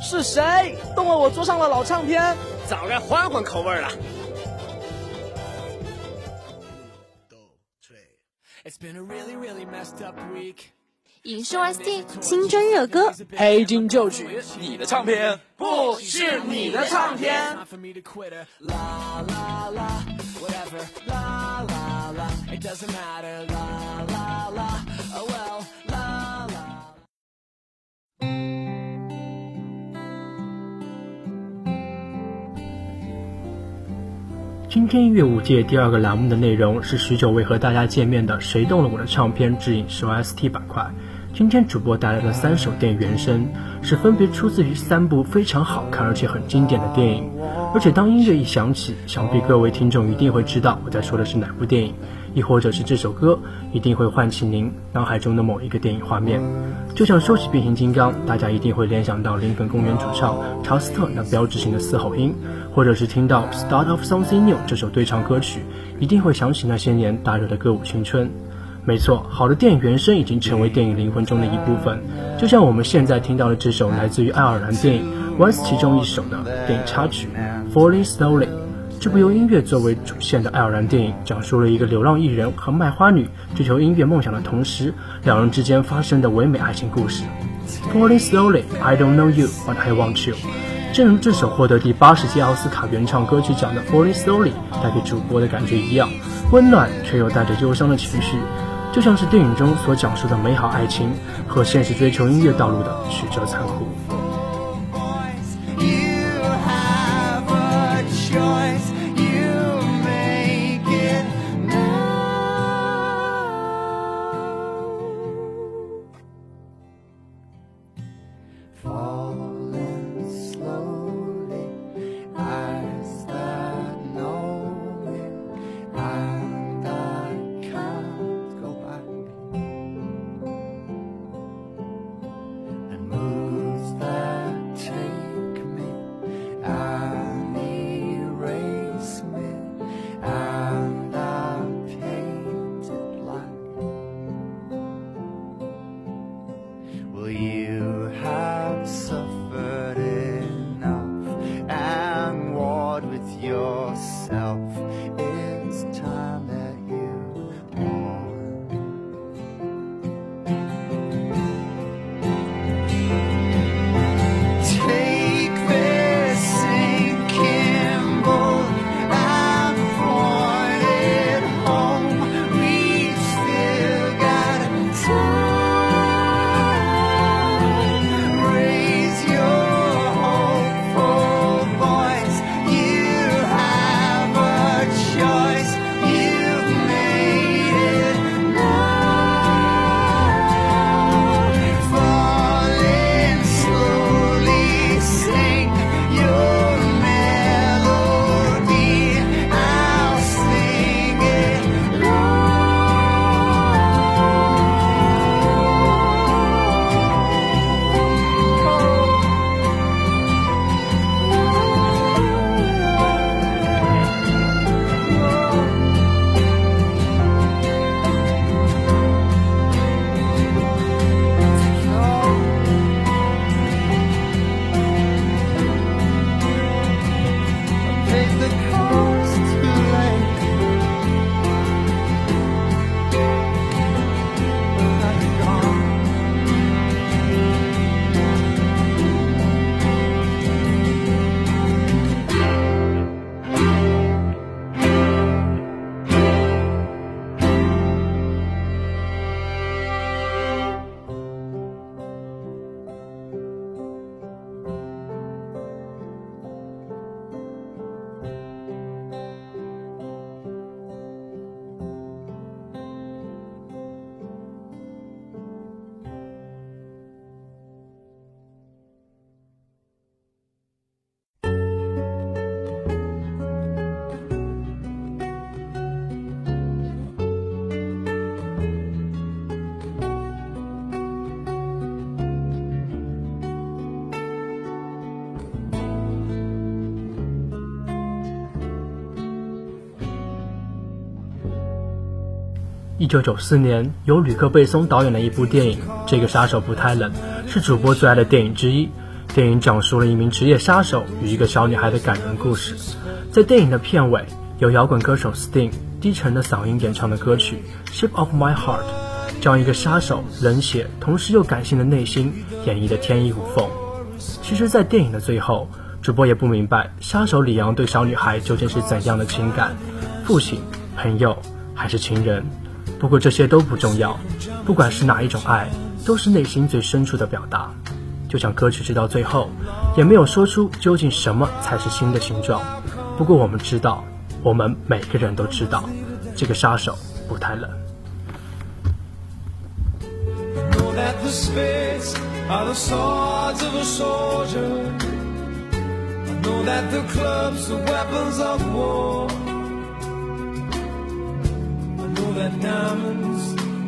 是谁动了我桌上的老唱片？早该换换口味了。影视 OST 新专热歌，黑金旧曲，你的唱片不是你的唱片。今天音乐五界第二个栏目的内容是许久未和大家见面的《谁动了我的唱片》之影视 OST 板块。今天主播带来的三首电影原声，是分别出自于三部非常好看而且很经典的电影。而且当音乐一响起，想必各位听众一定会知道我在说的是哪部电影，亦或者是这首歌一定会唤起您脑海中的某一个电影画面。就像说起变形金刚，大家一定会联想到林肯公园主唱查斯特那标志性的嘶吼音。或者是听到《Start of Something New》这首对唱歌曲，一定会想起那些年大热的歌舞青春。没错，好的电影原声已经成为电影灵魂中的一部分。就像我们现在听到的这首来自于爱尔兰电影《Once》其中一首的电影插曲《Falling Slowly》。这部由音乐作为主线的爱尔兰电影，讲述了一个流浪艺人和卖花女追求音乐梦想的同时，两人之间发生的唯美爱情故事。《Falling Slowly》，I don't know you, but I want you。正如这首获得第八十届奥斯卡原创歌曲奖的《Falling Slowly》带给主播的感觉一样，温暖却又带着忧伤的情绪，就像是电影中所讲述的美好爱情和现实追求音乐道路的曲折残酷。九九四年，由吕克·贝松导演的一部电影《这个杀手不太冷》是主播最爱的电影之一。电影讲述了一名职业杀手与一个小女孩的感人故事。在电影的片尾，由摇滚歌手 Sting 低沉的嗓音演唱的歌曲《Shape of My Heart》，将一个杀手冷血同时又感性的内心演绎得天衣无缝。其实，在电影的最后，主播也不明白杀手李阳对小女孩究竟是怎样的情感，父亲、朋友还是情人。不过这些都不重要，不管是哪一种爱，都是内心最深处的表达。就像歌曲直到最后，也没有说出究竟什么才是心的形状。不过我们知道，我们每个人都知道，这个杀手不太冷。that diamonds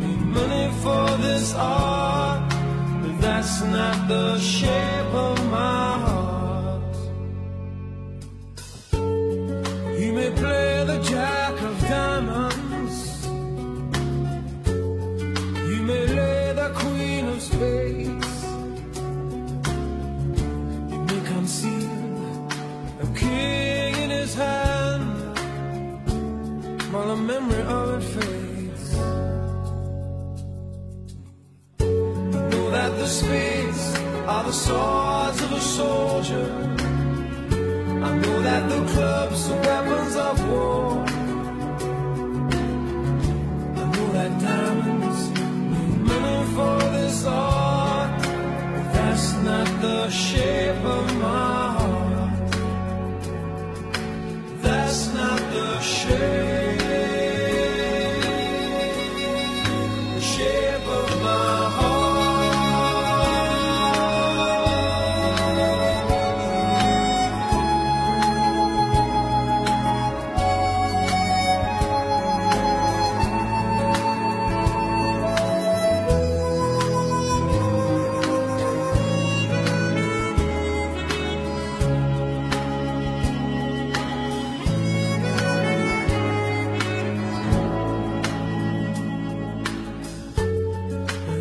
need money for this art, but that's not the shape of my heart. You may play of war.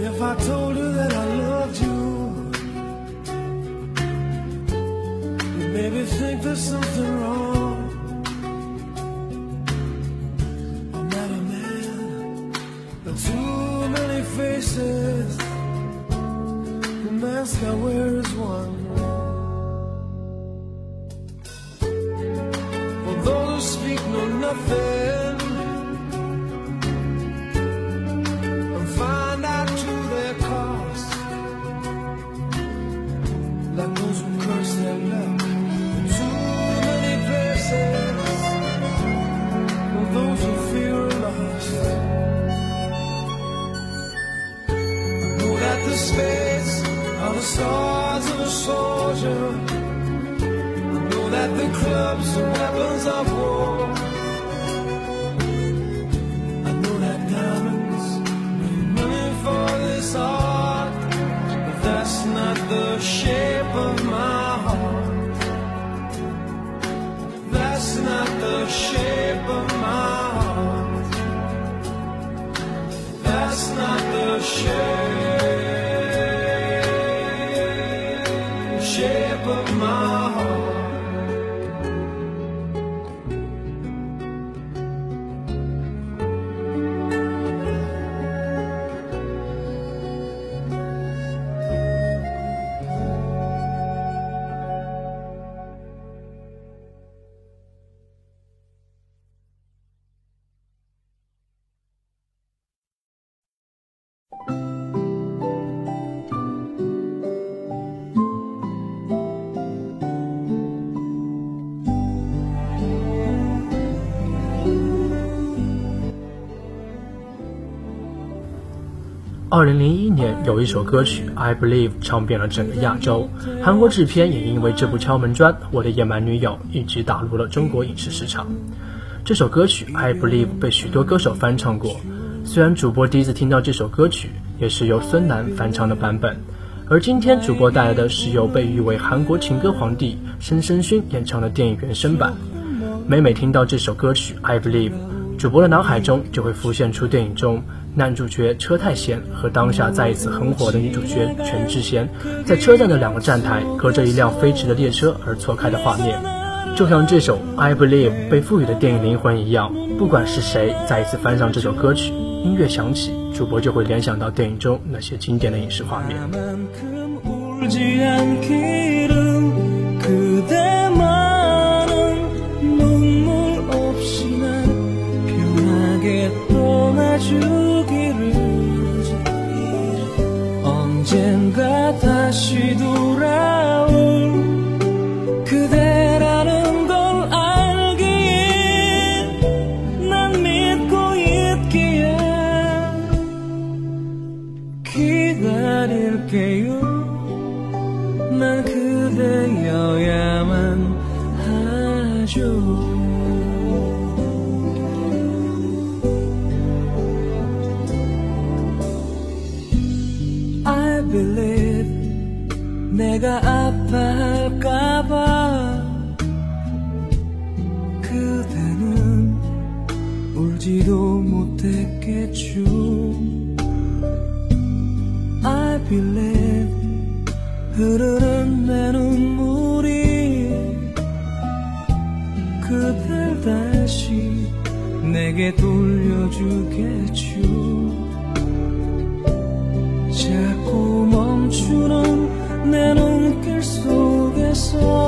If I told you that I loved you, you maybe think there's something wrong. I'm not a man but too many faces. The mask I wear is one. For those who speak know nothing. exposure. I know that the clubs are weapons of war. I know that diamonds make money for this art, but that's not the shape of my heart. That's not the shape of my heart. That's not the shape. but my thank you 二零零一年，有一首歌曲《I Believe》唱遍了整个亚洲。韩国制片也因为这部敲门砖《我的野蛮女友》一直打入了中国影视市场。这首歌曲《I Believe》被许多歌手翻唱过。虽然主播第一次听到这首歌曲也是由孙楠翻唱的版本，而今天主播带来的是由被誉为韩国情歌皇帝申申勋演唱的电影原声版。每每听到这首歌曲《I Believe》，主播的脑海中就会浮现出电影中男主角车太贤和当下再一次很火的女主角全智贤在车站的两个站台隔着一辆飞驰的列车而错开的画面。就像这首《I Believe》被赋予的电影灵魂一样，不管是谁再一次翻唱这首歌曲，音乐响起，主播就会联想到电影中那些经典的影视画面。I believe 내가 아파할까봐 그대는 울지도 못했겠죠. I believe 흐르는 내 눈 내게 돌려주겠죠. 자꾸 멈추는 내 눈길 속에서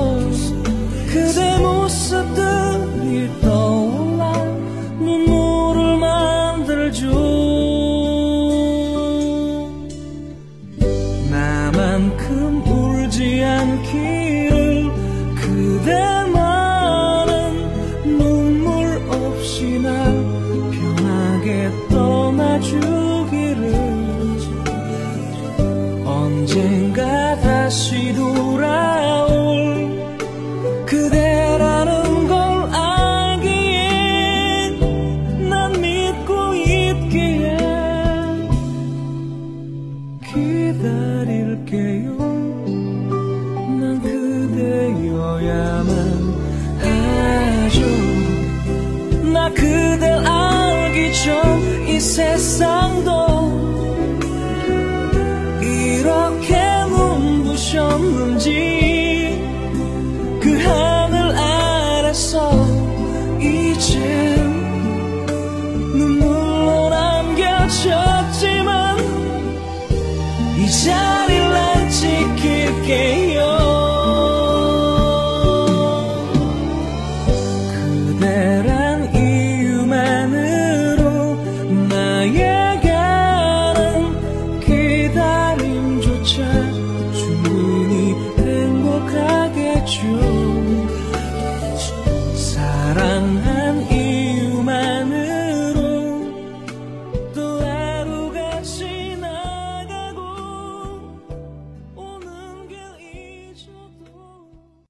记忆。